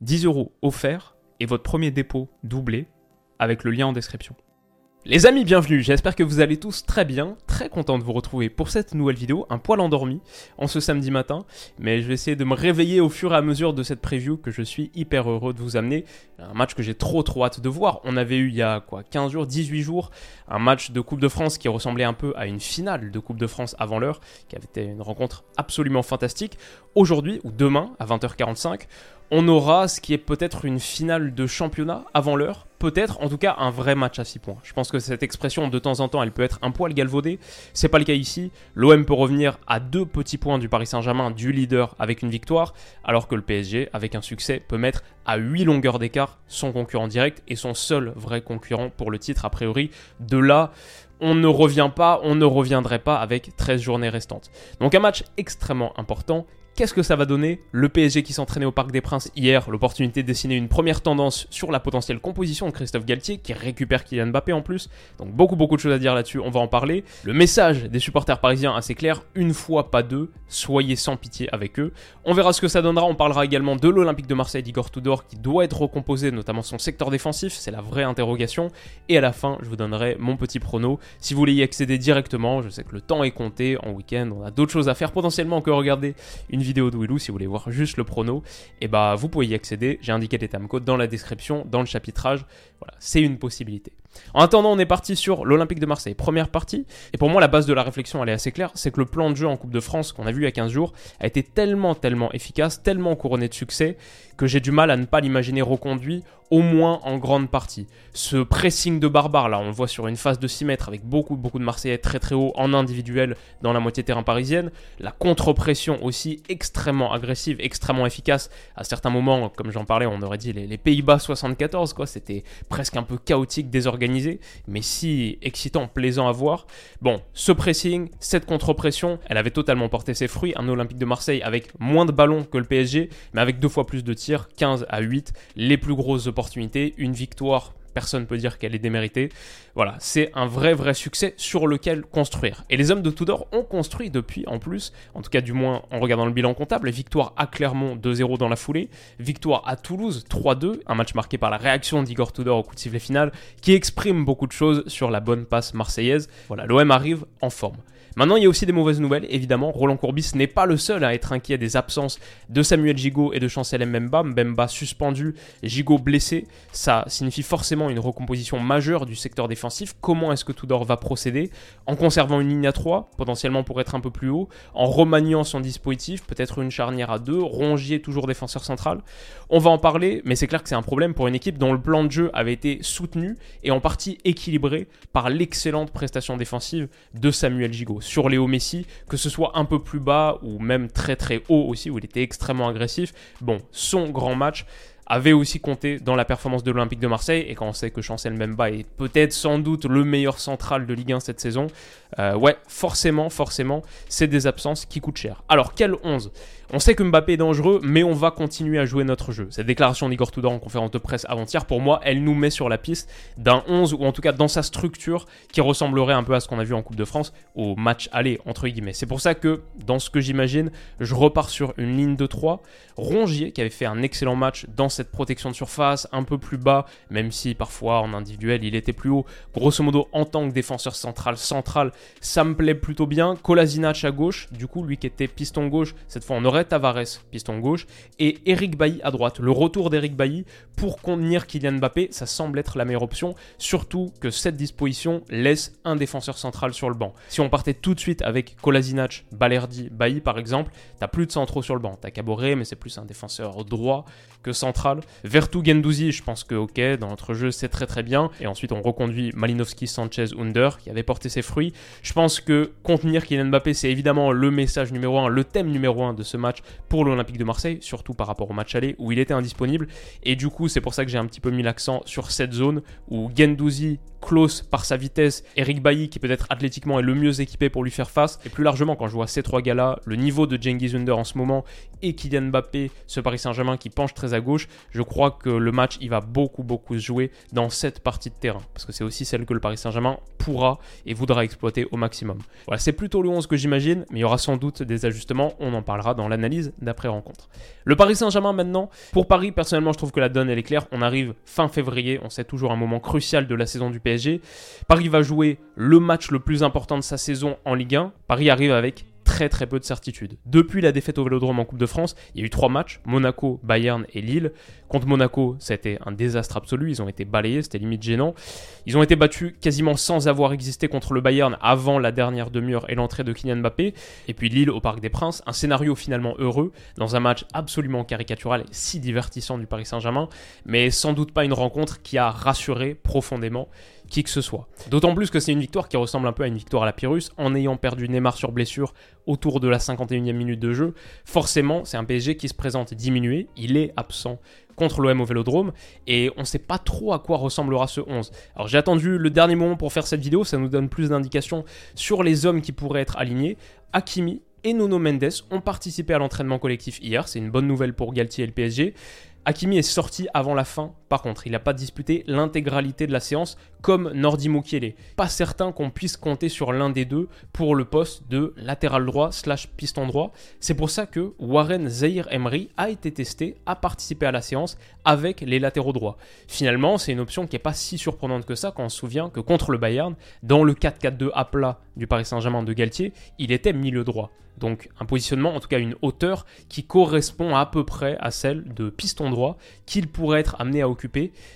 10 euros offerts et votre premier dépôt doublé avec le lien en description. Les amis, bienvenue, j'espère que vous allez tous très bien, très content de vous retrouver pour cette nouvelle vidéo, un poil endormi en ce samedi matin, mais je vais essayer de me réveiller au fur et à mesure de cette preview que je suis hyper heureux de vous amener, un match que j'ai trop trop hâte de voir, on avait eu il y a quoi 15 jours, 18 jours, un match de Coupe de France qui ressemblait un peu à une finale de Coupe de France avant l'heure, qui avait été une rencontre absolument fantastique, aujourd'hui ou demain à 20h45, on aura ce qui est peut-être une finale de championnat avant l'heure, peut-être en tout cas un vrai match à 6 points. Je pense que cette expression de temps en temps elle peut être un poil galvaudée, c'est pas le cas ici. L'OM peut revenir à deux petits points du Paris Saint-Germain, du leader avec une victoire, alors que le PSG avec un succès peut mettre à 8 longueurs d'écart son concurrent direct et son seul vrai concurrent pour le titre a priori. De là, on ne revient pas, on ne reviendrait pas avec 13 journées restantes. Donc un match extrêmement important Qu'est-ce que ça va donner Le PSG qui s'entraînait au Parc des Princes hier, l'opportunité de dessiner une première tendance sur la potentielle composition de Christophe Galtier, qui récupère Kylian Mbappé en plus. Donc beaucoup beaucoup de choses à dire là-dessus, on va en parler. Le message des supporters parisiens assez clair, une fois pas deux, soyez sans pitié avec eux. On verra ce que ça donnera, on parlera également de l'Olympique de Marseille d'Igor Tudor qui doit être recomposé, notamment son secteur défensif, c'est la vraie interrogation. Et à la fin, je vous donnerai mon petit prono. Si vous voulez y accéder directement, je sais que le temps est compté, en week-end, on a d'autres choses à faire potentiellement que regarder une vidéo de Willou si vous voulez voir juste le prono, et eh bah vous pouvez y accéder. J'ai indiqué les codes dans la description, dans le chapitrage. Voilà, c'est une possibilité. En attendant, on est parti sur l'Olympique de Marseille, première partie. Et pour moi, la base de la réflexion, elle est assez claire. C'est que le plan de jeu en Coupe de France qu'on a vu il y a 15 jours a été tellement, tellement efficace, tellement couronné de succès, que j'ai du mal à ne pas l'imaginer reconduit, au moins en grande partie. Ce pressing de barbare, là, on le voit sur une phase de 6 mètres avec beaucoup, beaucoup de Marseillais très, très haut en individuel dans la moitié terrain parisienne. La contre-pression aussi extrêmement agressive, extrêmement efficace. À certains moments, comme j'en parlais, on aurait dit les, les Pays-Bas 74, quoi. C'était presque un peu chaotique, désorganisé mais si excitant, plaisant à voir. Bon, ce pressing, cette contre-pression, elle avait totalement porté ses fruits. Un Olympique de Marseille avec moins de ballons que le PSG, mais avec deux fois plus de tirs, 15 à 8, les plus grosses opportunités, une victoire personne ne peut dire qu'elle est déméritée. Voilà, c'est un vrai vrai succès sur lequel construire. Et les hommes de Tudor ont construit depuis en plus, en tout cas du moins en regardant le bilan comptable, victoire à Clermont 2-0 dans la foulée, victoire à Toulouse 3-2, un match marqué par la réaction d'Igor Tudor au coup de sifflet final, qui exprime beaucoup de choses sur la bonne passe marseillaise. Voilà, l'OM arrive en forme. Maintenant, il y a aussi des mauvaises nouvelles, évidemment. Roland Courbis n'est pas le seul à être inquiet des absences de Samuel Gigot et de Chancel Mbemba. Mbemba suspendu, Gigot blessé. Ça signifie forcément une recomposition majeure du secteur défensif. Comment est-ce que Tudor va procéder En conservant une ligne à 3, potentiellement pour être un peu plus haut, en remaniant son dispositif, peut-être une charnière à 2, Rongier toujours défenseur central? On va en parler, mais c'est clair que c'est un problème pour une équipe dont le plan de jeu avait été soutenu et en partie équilibré par l'excellente prestation défensive de Samuel Gigot sur Léo Messi, que ce soit un peu plus bas ou même très très haut aussi, où il était extrêmement agressif. Bon, son grand match, avait aussi compté dans la performance de l'Olympique de Marseille. Et quand on sait que Chancel Mbemba est peut-être sans doute le meilleur central de Ligue 1 cette saison, euh, ouais, forcément, forcément, c'est des absences qui coûtent cher. Alors, quel 11 On sait que Mbappé est dangereux, mais on va continuer à jouer notre jeu. Cette déclaration d'Igor Tudor en conférence de presse avant-hier, pour moi, elle nous met sur la piste d'un 11, ou en tout cas dans sa structure, qui ressemblerait un peu à ce qu'on a vu en Coupe de France, au match aller, entre guillemets. C'est pour ça que, dans ce que j'imagine, je repars sur une ligne de 3. Rongier, qui avait fait un excellent match dans cette cette protection de surface, un peu plus bas, même si parfois en individuel il était plus haut. Grosso modo, en tant que défenseur central, central, ça me plaît plutôt bien. Kolasinac à gauche, du coup, lui qui était piston gauche, cette fois on aurait Tavares, piston gauche, et Eric Bailly à droite. Le retour d'Eric Bailly pour contenir Kylian Mbappé, ça semble être la meilleure option, surtout que cette disposition laisse un défenseur central sur le banc. Si on partait tout de suite avec Kolasinac, Balerdi, Bailly par exemple, t'as plus de centraux sur le banc. T'as Caboret, mais c'est plus un défenseur droit que central Vertu Gendouzi, je pense que ok, dans notre jeu c'est très très bien. Et ensuite on reconduit Malinowski, Sanchez, Under, qui avait porté ses fruits. Je pense que contenir Kylian Mbappé, c'est évidemment le message numéro un, le thème numéro un de ce match pour l'Olympique de Marseille, surtout par rapport au match aller où il était indisponible. Et du coup, c'est pour ça que j'ai un petit peu mis l'accent sur cette zone où Gendouzi Klaus par sa vitesse, Eric Bailly qui peut-être athlétiquement est le mieux équipé pour lui faire face, et plus largement quand je vois ces trois gars-là, le niveau de Cengiz Under en ce moment et Kylian Mbappé, ce Paris Saint-Germain qui penche très à gauche, je crois que le match il va beaucoup beaucoup se jouer dans cette partie de terrain parce que c'est aussi celle que le Paris Saint-Germain pourra et voudra exploiter au maximum. Voilà, c'est plutôt le 11 que j'imagine, mais il y aura sans doute des ajustements, on en parlera dans l'analyse d'après rencontre. Le Paris Saint-Germain maintenant, pour Paris personnellement je trouve que la donne elle est claire, on arrive fin février, on sait toujours un moment crucial de la saison du PSG. Paris va jouer le match le plus important de sa saison en Ligue 1. Paris arrive avec très très peu de certitude. Depuis la défaite au Vélodrome en Coupe de France, il y a eu trois matchs, Monaco, Bayern et Lille. Contre Monaco, ça a été un désastre absolu, ils ont été balayés, c'était limite gênant. Ils ont été battus quasiment sans avoir existé contre le Bayern avant la dernière demi-heure et l'entrée de Kylian Mbappé. Et puis Lille au Parc des Princes, un scénario finalement heureux, dans un match absolument caricatural et si divertissant du Paris Saint-Germain, mais sans doute pas une rencontre qui a rassuré profondément qui que ce soit. D'autant plus que c'est une victoire qui ressemble un peu à une victoire à la Pyrrhus, en ayant perdu Neymar sur blessure autour de la 51e minute de jeu. Forcément, c'est un PSG qui se présente diminué, il est absent contre l'OM au Vélodrome et on ne sait pas trop à quoi ressemblera ce 11. Alors j'ai attendu le dernier moment pour faire cette vidéo, ça nous donne plus d'indications sur les hommes qui pourraient être alignés. Hakimi et Nuno Mendes ont participé à l'entraînement collectif hier, c'est une bonne nouvelle pour Galtier et le PSG. Hakimi est sorti avant la fin, par contre, il n'a pas disputé l'intégralité de la séance comme Nordi Mukiele. Pas certain qu'on puisse compter sur l'un des deux pour le poste de latéral droit slash piston droit. C'est pour ça que Warren Zahir Emery a été testé, a participé à la séance avec les latéraux droits. Finalement, c'est une option qui n'est pas si surprenante que ça quand on se souvient que contre le Bayern, dans le 4-4-2 à plat du Paris Saint-Germain de Galtier, il était milieu droit. Donc un positionnement, en tout cas une hauteur qui correspond à peu près à celle de piston droit qu'il pourrait être amené à occuper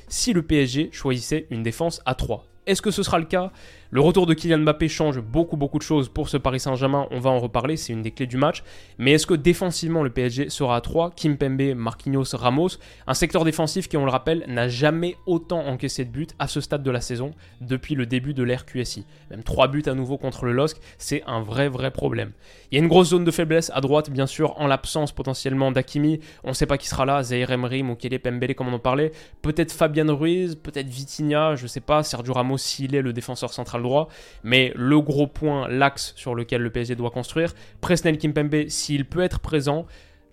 si le PSG choisissait une défense à 3. Est-ce que ce sera le cas? Le retour de Kylian Mbappé change beaucoup beaucoup de choses pour ce Paris Saint-Germain, on va en reparler, c'est une des clés du match. Mais est-ce que défensivement le PSG sera à 3 Kim Pembe, Marquinhos, Ramos, un secteur défensif qui on le rappelle n'a jamais autant encaissé de buts à ce stade de la saison depuis le début de l'ère QSI. Même 3 buts à nouveau contre le LOSC, c'est un vrai vrai problème. Il y a une grosse zone de faiblesse à droite bien sûr en l'absence potentiellement d'Akimi, on ne sait pas qui sera là, Zaire Emery, Mokele Pembele comme on en parlait, peut-être Fabian Ruiz, peut-être Vitinha, je sais pas, Sergio Ramos s'il est le défenseur central droit. Mais le gros point, l'axe sur lequel le PSG doit construire, Presnel Kimpembe, s'il peut être présent,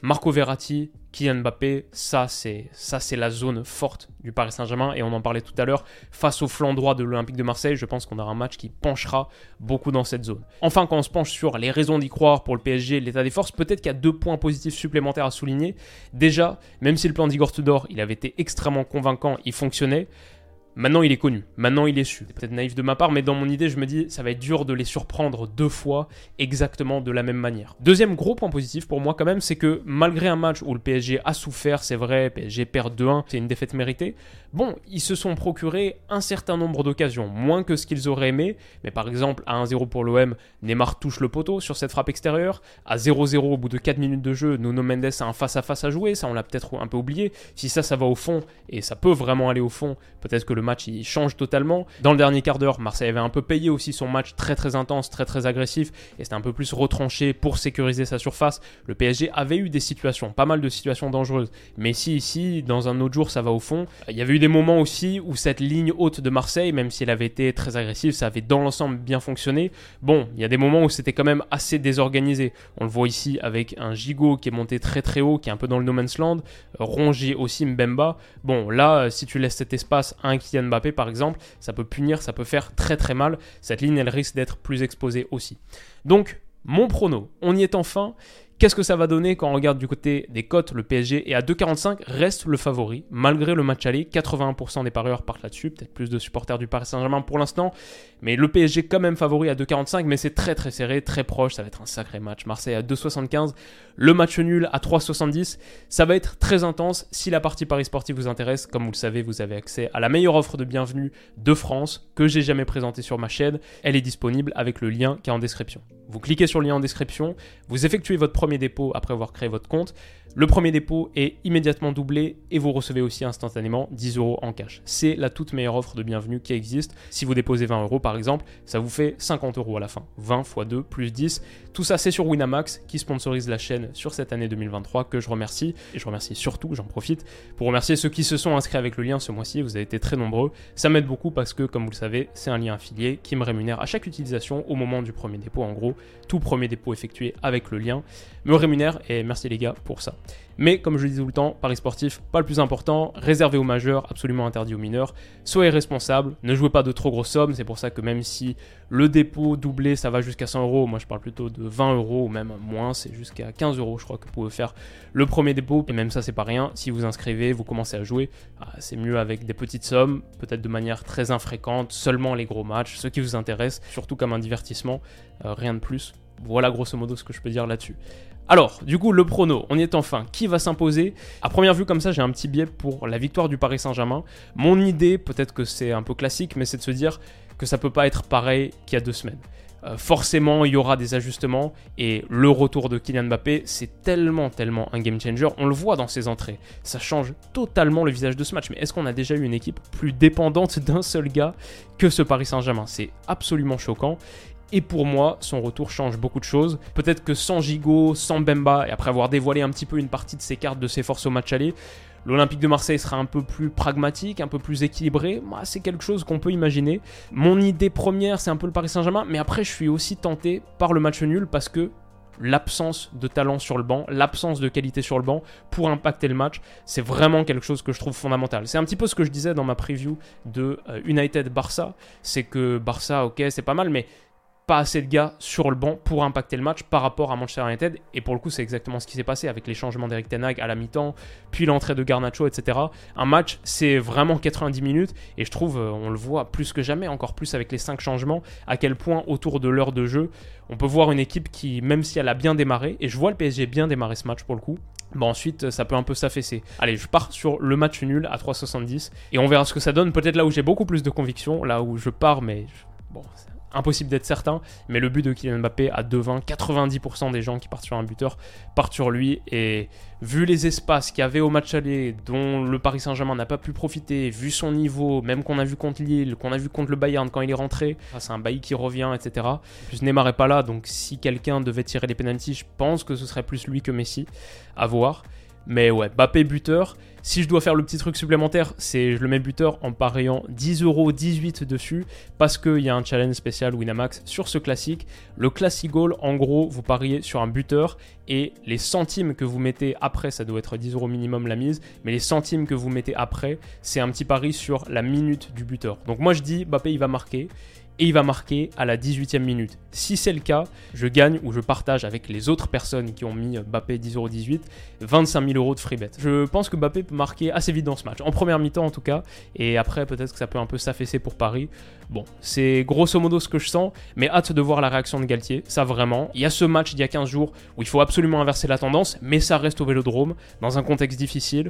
Marco Verratti, Kylian Mbappé, ça c'est ça c'est la zone forte du Paris Saint-Germain et on en parlait tout à l'heure face au flanc droit de l'Olympique de Marseille, je pense qu'on aura un match qui penchera beaucoup dans cette zone. Enfin quand on se penche sur les raisons d'y croire pour le PSG, l'état des forces, peut-être qu'il y a deux points positifs supplémentaires à souligner. Déjà, même si le plan d'Igor Tudor, il avait été extrêmement convaincant, il fonctionnait, Maintenant, il est connu. Maintenant, il est su. C'est peut-être naïf de ma part, mais dans mon idée, je me dis, ça va être dur de les surprendre deux fois exactement de la même manière. Deuxième gros point positif pour moi, quand même, c'est que malgré un match où le PSG a souffert, c'est vrai, PSG perd 2-1, c'est une défaite méritée. Bon, ils se sont procurés un certain nombre d'occasions, moins que ce qu'ils auraient aimé. Mais par exemple, à 1-0 pour l'OM, Neymar touche le poteau sur cette frappe extérieure. À 0-0 au bout de 4 minutes de jeu, Nuno Mendes a un face-à-face -à, jouer. Ça, on l'a peut-être un peu oublié. Si ça, ça va au fond, et ça peut vraiment aller au fond, peut-être que le il change totalement. Dans le dernier quart d'heure, Marseille avait un peu payé aussi son match très très intense, très très agressif, et c'était un peu plus retranché pour sécuriser sa surface. Le PSG avait eu des situations, pas mal de situations dangereuses. Mais si ici, dans un autre jour, ça va au fond, il y avait eu des moments aussi où cette ligne haute de Marseille, même si elle avait été très agressive, ça avait dans l'ensemble bien fonctionné. Bon, il y a des moments où c'était quand même assez désorganisé. On le voit ici avec un Gigot qui est monté très très haut, qui est un peu dans le no man's land, rongé aussi Mbemba. Bon, là, si tu laisses cet espace un Kylian Mbappé, par exemple, ça peut punir, ça peut faire très très mal. Cette ligne, elle risque d'être plus exposée aussi. Donc, mon prono, on y est enfin. Qu'est-ce que ça va donner quand on regarde du côté des cotes Le PSG est à 2,45, reste le favori, malgré le match aller. 81% des parieurs partent là-dessus, peut-être plus de supporters du Paris Saint-Germain pour l'instant. Mais le PSG quand même favori à 2,45, mais c'est très très serré, très proche, ça va être un sacré match. Marseille à 2,75, le match nul à 3,70. Ça va être très intense. Si la partie Paris Sportif vous intéresse, comme vous le savez, vous avez accès à la meilleure offre de bienvenue de France que j'ai jamais présentée sur ma chaîne. Elle est disponible avec le lien qui est en description. Vous cliquez sur le lien en description, vous effectuez votre premier dépôt après avoir créé votre compte. Le premier dépôt est immédiatement doublé et vous recevez aussi instantanément 10 euros en cash. C'est la toute meilleure offre de bienvenue qui existe. Si vous déposez 20 euros par exemple, ça vous fait 50 euros à la fin. 20 x 2 plus 10. Tout ça c'est sur Winamax qui sponsorise la chaîne sur cette année 2023 que je remercie. Et je remercie surtout, j'en profite, pour remercier ceux qui se sont inscrits avec le lien ce mois-ci. Vous avez été très nombreux. Ça m'aide beaucoup parce que comme vous le savez, c'est un lien affilié qui me rémunère à chaque utilisation au moment du premier dépôt. En gros, tout premier dépôt effectué avec le lien me rémunère et merci les gars pour ça. Mais comme je le dis tout le temps, Paris sportif, pas le plus important, réservé aux majeurs, absolument interdit aux mineurs. Soyez responsable, ne jouez pas de trop grosses sommes, c'est pour ça que même si le dépôt doublé ça va jusqu'à 100 euros, moi je parle plutôt de 20 euros ou même moins, c'est jusqu'à 15 euros je crois que vous pouvez faire le premier dépôt, et même ça c'est pas rien, si vous inscrivez, vous commencez à jouer, ah, c'est mieux avec des petites sommes, peut-être de manière très infréquente, seulement les gros matchs, ceux qui vous intéressent, surtout comme un divertissement, euh, rien de plus. Voilà grosso modo ce que je peux dire là-dessus. Alors, du coup, le prono, on y est enfin. Qui va s'imposer? À première vue, comme ça, j'ai un petit biais pour la victoire du Paris Saint-Germain. Mon idée, peut-être que c'est un peu classique, mais c'est de se dire que ça peut pas être pareil qu'il y a deux semaines. Euh, forcément, il y aura des ajustements et le retour de Kylian Mbappé, c'est tellement, tellement un game changer. On le voit dans ses entrées. Ça change totalement le visage de ce match. Mais est-ce qu'on a déjà eu une équipe plus dépendante d'un seul gars que ce Paris Saint-Germain? C'est absolument choquant. Et pour moi, son retour change beaucoup de choses. Peut-être que sans Gigot, sans Bemba, et après avoir dévoilé un petit peu une partie de ses cartes de ses forces au match aller, L'Olympique de Marseille sera un peu plus pragmatique, un peu plus équilibré. Moi, c'est quelque chose qu'on peut imaginer. Mon idée première, c'est un peu le Paris Saint-Germain, mais après, je suis aussi tenté par le match nul parce que l'absence de talent sur le banc, l'absence de qualité sur le banc pour impacter le match, c'est vraiment quelque chose que je trouve fondamental. C'est un petit peu ce que je disais dans ma preview de euh, United Barça, c'est que Barça, ok, c'est pas mal, mais pas assez de gars sur le banc pour impacter le match par rapport à Manchester United. Et pour le coup, c'est exactement ce qui s'est passé avec les changements d'Eric Tenag à la mi-temps, puis l'entrée de Garnacho, etc. Un match, c'est vraiment 90 minutes. Et je trouve, euh, on le voit plus que jamais, encore plus avec les 5 changements, à quel point autour de l'heure de jeu, on peut voir une équipe qui, même si elle a bien démarré, et je vois le PSG bien démarrer ce match pour le coup, Bon ensuite ça peut un peu s'affaisser. Allez, je pars sur le match nul à 3,70 et on verra ce que ça donne. Peut-être là où j'ai beaucoup plus de conviction, là où je pars, mais bon, impossible d'être certain, mais le but de Kylian Mbappé à 2,20, 90% des gens qui partent sur un buteur partent sur lui, et vu les espaces qu'il y avait au match aller, dont le Paris Saint-Germain n'a pas pu profiter, vu son niveau, même qu'on a vu contre Lille, qu'on a vu contre le Bayern quand il est rentré, c'est un Bailly qui revient, etc. plus Neymar pas là, donc si quelqu'un devait tirer les pénalties, je pense que ce serait plus lui que Messi, à voir. Mais ouais, Mbappé buteur, si je dois faire le petit truc supplémentaire, c'est je le mets buteur en pariant 10,18€ dessus parce qu'il y a un challenge spécial Winamax sur ce classique. Le classic goal, en gros, vous pariez sur un buteur et les centimes que vous mettez après, ça doit être 10€ minimum la mise, mais les centimes que vous mettez après, c'est un petit pari sur la minute du buteur. Donc moi je dis, Mbappé il va marquer et il va marquer à la 18e minute. Si c'est le cas, je gagne ou je partage avec les autres personnes qui ont mis Mbappé 10,18€ 25 000 euros de free bet. Je pense que Mbappé peut marquer assez vite dans ce match, en première mi-temps en tout cas, et après peut-être que ça peut un peu s'affaisser pour Paris. Bon, c'est grosso modo ce que je sens, mais hâte de voir la réaction de Galtier, ça vraiment. Il y a ce match d'il y a 15 jours où il faut absolument inverser la tendance, mais ça reste au vélodrome, dans un contexte difficile.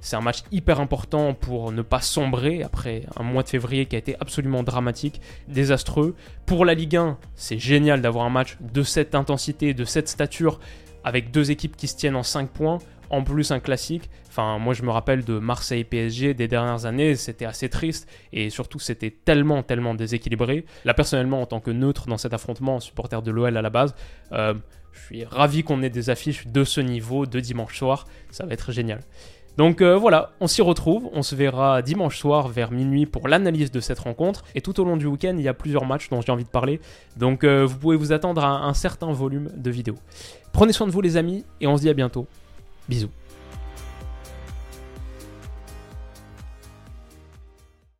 C'est un match hyper important pour ne pas sombrer après un mois de février qui a été absolument dramatique, désastreux. Pour la Ligue 1, c'est génial d'avoir un match de cette intensité, de cette stature, avec deux équipes qui se tiennent en 5 points, en plus un classique. Enfin, moi je me rappelle de Marseille PSG des dernières années, c'était assez triste et surtout c'était tellement, tellement déséquilibré. Là personnellement, en tant que neutre dans cet affrontement, supporter de l'OL à la base, euh, je suis ravi qu'on ait des affiches de ce niveau de dimanche soir, ça va être génial. Donc euh, voilà, on s'y retrouve, on se verra dimanche soir vers minuit pour l'analyse de cette rencontre, et tout au long du week-end, il y a plusieurs matchs dont j'ai envie de parler, donc euh, vous pouvez vous attendre à un certain volume de vidéos. Prenez soin de vous les amis, et on se dit à bientôt. Bisous.